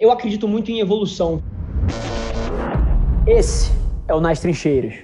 Eu acredito muito em evolução. Esse é o Nas Trincheiras.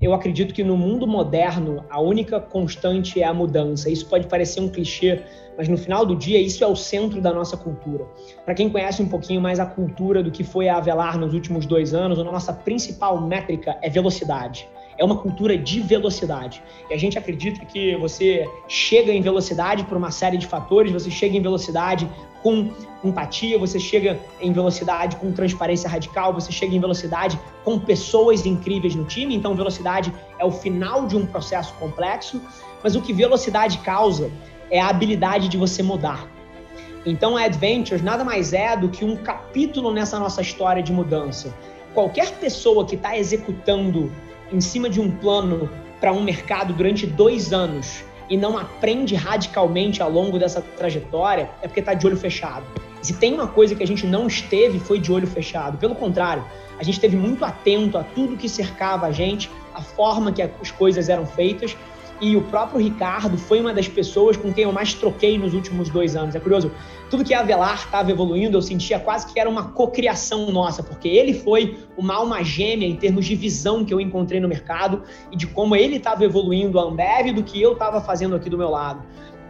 Eu acredito que no mundo moderno a única constante é a mudança. Isso pode parecer um clichê, mas no final do dia isso é o centro da nossa cultura. Para quem conhece um pouquinho mais a cultura do que foi a Avelar nos últimos dois anos, a nossa principal métrica é velocidade é uma cultura de velocidade. E a gente acredita que você chega em velocidade por uma série de fatores, você chega em velocidade com empatia, você chega em velocidade com transparência radical, você chega em velocidade com pessoas incríveis no time. Então, velocidade é o final de um processo complexo, mas o que velocidade causa é a habilidade de você mudar. Então, a Adventures nada mais é do que um capítulo nessa nossa história de mudança. Qualquer pessoa que está executando em cima de um plano para um mercado durante dois anos e não aprende radicalmente ao longo dessa trajetória, é porque está de olho fechado. Se tem uma coisa que a gente não esteve, foi de olho fechado. Pelo contrário, a gente esteve muito atento a tudo que cercava a gente, a forma que as coisas eram feitas e o próprio Ricardo foi uma das pessoas com quem eu mais troquei nos últimos dois anos. É curioso, tudo que a Avelar estava evoluindo, eu sentia quase que era uma cocriação nossa, porque ele foi uma alma gêmea em termos de visão que eu encontrei no mercado e de como ele estava evoluindo a Ambev do que eu estava fazendo aqui do meu lado.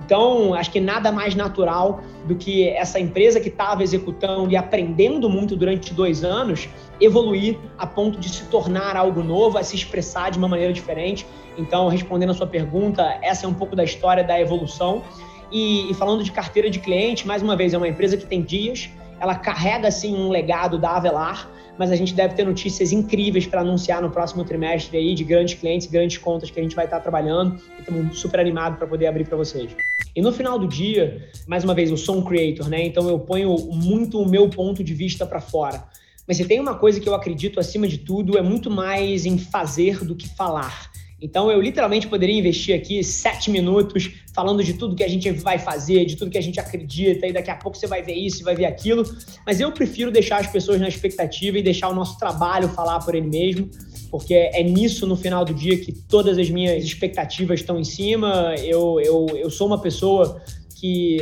Então, acho que nada mais natural do que essa empresa que estava executando e aprendendo muito durante dois anos evoluir a ponto de se tornar algo novo, a se expressar de uma maneira diferente. Então, respondendo a sua pergunta, essa é um pouco da história da evolução. E, e falando de carteira de cliente, mais uma vez, é uma empresa que tem dias, ela carrega assim um legado da Avelar, mas a gente deve ter notícias incríveis para anunciar no próximo trimestre aí de grandes clientes, grandes contas que a gente vai estar trabalhando e estamos super animados para poder abrir para vocês. E no final do dia, mais uma vez, eu sou um creator, né? Então eu ponho muito o meu ponto de vista para fora. Mas se tem uma coisa que eu acredito acima de tudo, é muito mais em fazer do que falar. Então eu literalmente poderia investir aqui sete minutos falando de tudo que a gente vai fazer, de tudo que a gente acredita, e daqui a pouco você vai ver isso, vai ver aquilo. Mas eu prefiro deixar as pessoas na expectativa e deixar o nosso trabalho falar por ele mesmo, porque é nisso no final do dia que todas as minhas expectativas estão em cima. Eu, eu, eu sou uma pessoa que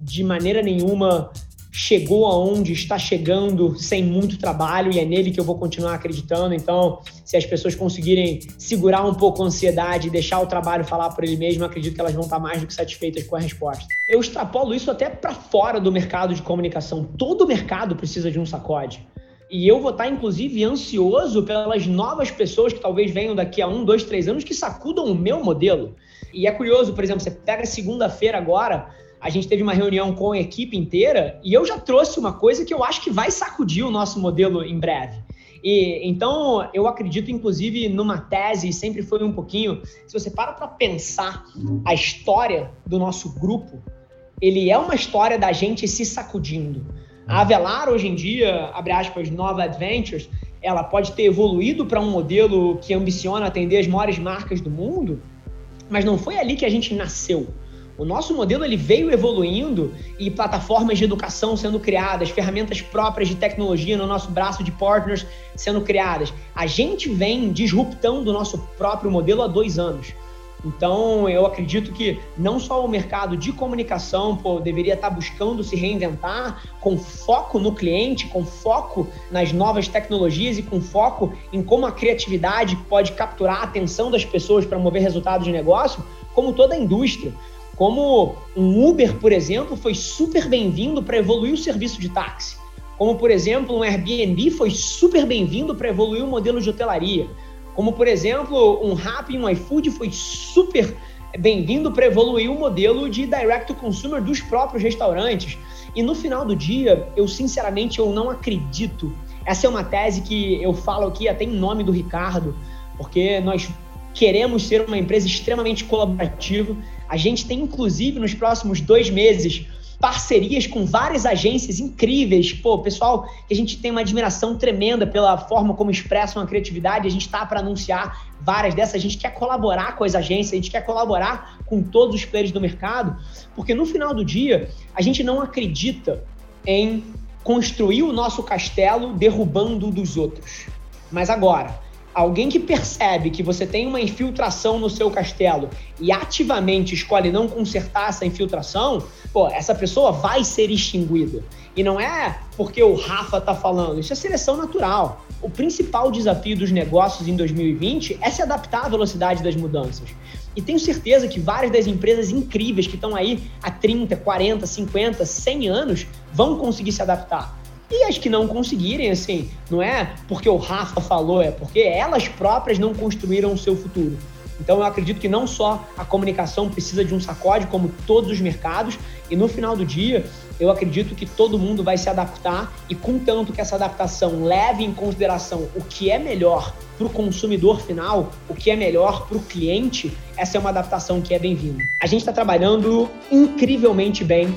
de maneira nenhuma chegou aonde está chegando sem muito trabalho e é nele que eu vou continuar acreditando. Então, se as pessoas conseguirem segurar um pouco a ansiedade e deixar o trabalho falar por ele mesmo, acredito que elas vão estar mais do que satisfeitas com a resposta. Eu extrapolo isso até para fora do mercado de comunicação. Todo mercado precisa de um sacode. E eu vou estar, inclusive, ansioso pelas novas pessoas que talvez venham daqui a um, dois, três anos que sacudam o meu modelo. E é curioso, por exemplo, você pega segunda-feira agora, a gente teve uma reunião com a equipe inteira e eu já trouxe uma coisa que eu acho que vai sacudir o nosso modelo em breve. E, então, eu acredito, inclusive, numa tese, sempre foi um pouquinho, se você para para pensar a história do nosso grupo, ele é uma história da gente se sacudindo. A Avelar, hoje em dia, abre aspas, Nova Adventures, ela pode ter evoluído para um modelo que ambiciona atender as maiores marcas do mundo, mas não foi ali que a gente nasceu. O nosso modelo ele veio evoluindo e plataformas de educação sendo criadas, ferramentas próprias de tecnologia no nosso braço de partners sendo criadas. A gente vem disruptando o nosso próprio modelo há dois anos. Então, eu acredito que não só o mercado de comunicação pô, deveria estar buscando se reinventar com foco no cliente, com foco nas novas tecnologias e com foco em como a criatividade pode capturar a atenção das pessoas para mover resultados de negócio, como toda a indústria. Como um Uber, por exemplo, foi super bem-vindo para evoluir o serviço de táxi. Como, por exemplo, um Airbnb foi super bem-vindo para evoluir o modelo de hotelaria. Como, por exemplo, um Rappi e um iFood foi super bem-vindo para evoluir o modelo de direct to consumer dos próprios restaurantes. E no final do dia, eu sinceramente eu não acredito. Essa é uma tese que eu falo aqui até em nome do Ricardo, porque nós queremos ser uma empresa extremamente colaborativa. A gente tem, inclusive, nos próximos dois meses, parcerias com várias agências incríveis. Pô, pessoal, que a gente tem uma admiração tremenda pela forma como expressam a criatividade. A gente está para anunciar várias dessas. A gente quer colaborar com as agências, a gente quer colaborar com todos os players do mercado, porque no final do dia, a gente não acredita em construir o nosso castelo derrubando dos outros. Mas agora, Alguém que percebe que você tem uma infiltração no seu castelo e ativamente escolhe não consertar essa infiltração, pô, essa pessoa vai ser extinguida. E não é porque o Rafa tá falando, isso é seleção natural. O principal desafio dos negócios em 2020 é se adaptar à velocidade das mudanças. E tenho certeza que várias das empresas incríveis que estão aí há 30, 40, 50, 100 anos vão conseguir se adaptar. E as que não conseguirem, assim, não é porque o Rafa falou, é porque elas próprias não construíram o seu futuro. Então eu acredito que não só a comunicação precisa de um sacode, como todos os mercados, e no final do dia, eu acredito que todo mundo vai se adaptar e contanto que essa adaptação leve em consideração o que é melhor para o consumidor final, o que é melhor para o cliente, essa é uma adaptação que é bem-vinda. A gente está trabalhando incrivelmente bem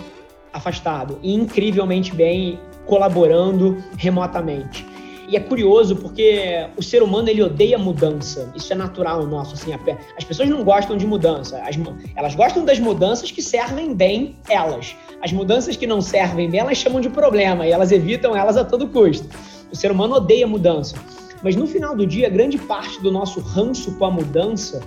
afastado incrivelmente bem colaborando remotamente. E é curioso porque o ser humano ele odeia mudança. Isso é natural nosso. Assim, as pessoas não gostam de mudança. As, elas gostam das mudanças que servem bem elas. As mudanças que não servem bem, elas chamam de problema e elas evitam elas a todo custo. O ser humano odeia mudança. Mas no final do dia, grande parte do nosso ranço com a mudança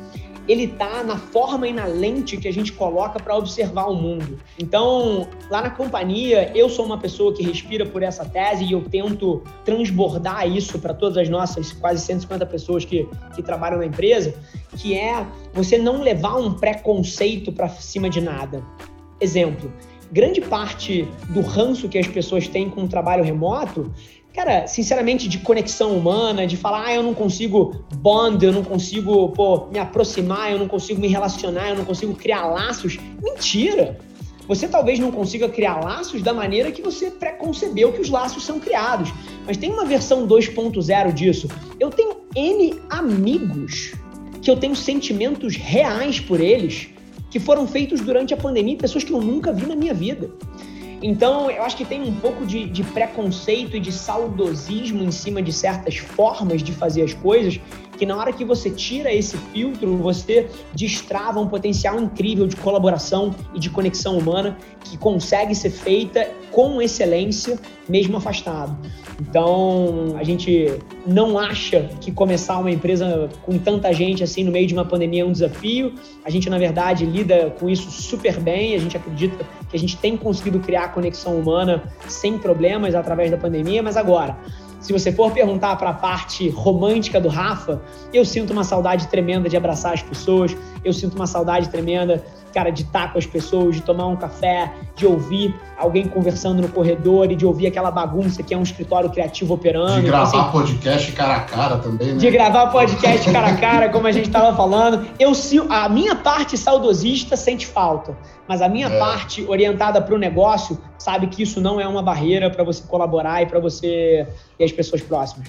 ele está na forma e na lente que a gente coloca para observar o mundo. Então, lá na companhia, eu sou uma pessoa que respira por essa tese e eu tento transbordar isso para todas as nossas quase 150 pessoas que, que trabalham na empresa, que é você não levar um preconceito para cima de nada. Exemplo, grande parte do ranço que as pessoas têm com o trabalho remoto cara, sinceramente, de conexão humana, de falar, ah, eu não consigo bond, eu não consigo, pô, me aproximar, eu não consigo me relacionar, eu não consigo criar laços. Mentira! Você talvez não consiga criar laços da maneira que você preconcebeu que os laços são criados. Mas tem uma versão 2.0 disso. Eu tenho N amigos que eu tenho sentimentos reais por eles que foram feitos durante a pandemia, pessoas que eu nunca vi na minha vida. Então, eu acho que tem um pouco de, de, preconceito e de saudosismo em cima de certas formas de fazer as coisas, que na hora que você tira esse filtro, você destrava um potencial incrível de colaboração e de conexão humana que consegue ser feita com excelência, mesmo afastado. Então, a gente não acha que começar uma empresa com tanta gente assim no meio de uma pandemia é um desafio. A gente, na verdade, lida com isso super bem. A gente acredita que a gente tem conseguido criar conexão humana sem problemas através da pandemia, mas agora se você for perguntar para a parte romântica do Rafa, eu sinto uma saudade tremenda de abraçar as pessoas, eu sinto uma saudade tremenda cara, de estar com as pessoas, de tomar um café, de ouvir alguém conversando no corredor e de ouvir aquela bagunça que é um escritório criativo operando. De então, gravar então, assim, podcast cara a cara também, né? De gravar podcast cara a cara, como a gente estava falando. Eu, a minha parte saudosista sente falta, mas a minha é. parte orientada para o negócio sabe que isso não é uma barreira para você colaborar e para você e as pessoas próximas.